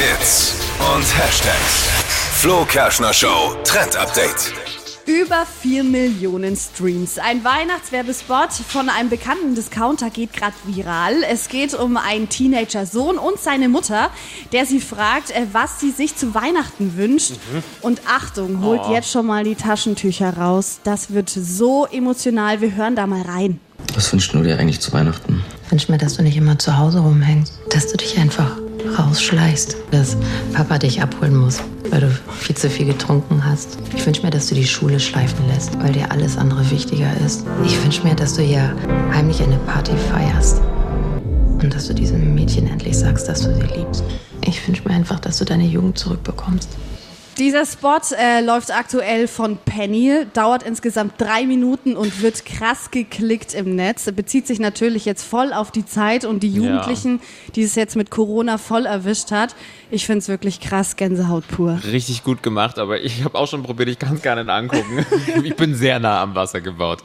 Hits und Hashtags. Flo Kerschner Show Trend Update. Über 4 Millionen Streams. Ein Weihnachtswerbespot von einem bekannten Discounter geht gerade viral. Es geht um einen Teenager-Sohn und seine Mutter, der sie fragt, äh, was sie sich zu Weihnachten wünscht. Und Achtung, holt jetzt schon mal die Taschentücher raus. Das wird so emotional. Wir hören da mal rein. Was wünschst du dir eigentlich zu Weihnachten? Ich wünsche mir, dass du nicht immer zu Hause rumhängst. Dass du dich einfach rausschleichst. Dass Papa dich abholen muss, weil du viel zu viel getrunken hast. Ich wünsche mir, dass du die Schule schleifen lässt, weil dir alles andere wichtiger ist. Ich wünsche mir, dass du hier heimlich eine Party feierst. Und dass du diesem Mädchen endlich sagst, dass du sie liebst. Ich wünsche mir einfach, dass du deine Jugend zurückbekommst. Dieser Spot äh, läuft aktuell von Penny, dauert insgesamt drei Minuten und wird krass geklickt im Netz. Bezieht sich natürlich jetzt voll auf die Zeit und die Jugendlichen, die es jetzt mit Corona voll erwischt hat. Ich finde es wirklich krass, Gänsehaut pur. Richtig gut gemacht, aber ich habe auch schon probiert, ich kann es gar nicht angucken. ich bin sehr nah am Wasser gebaut.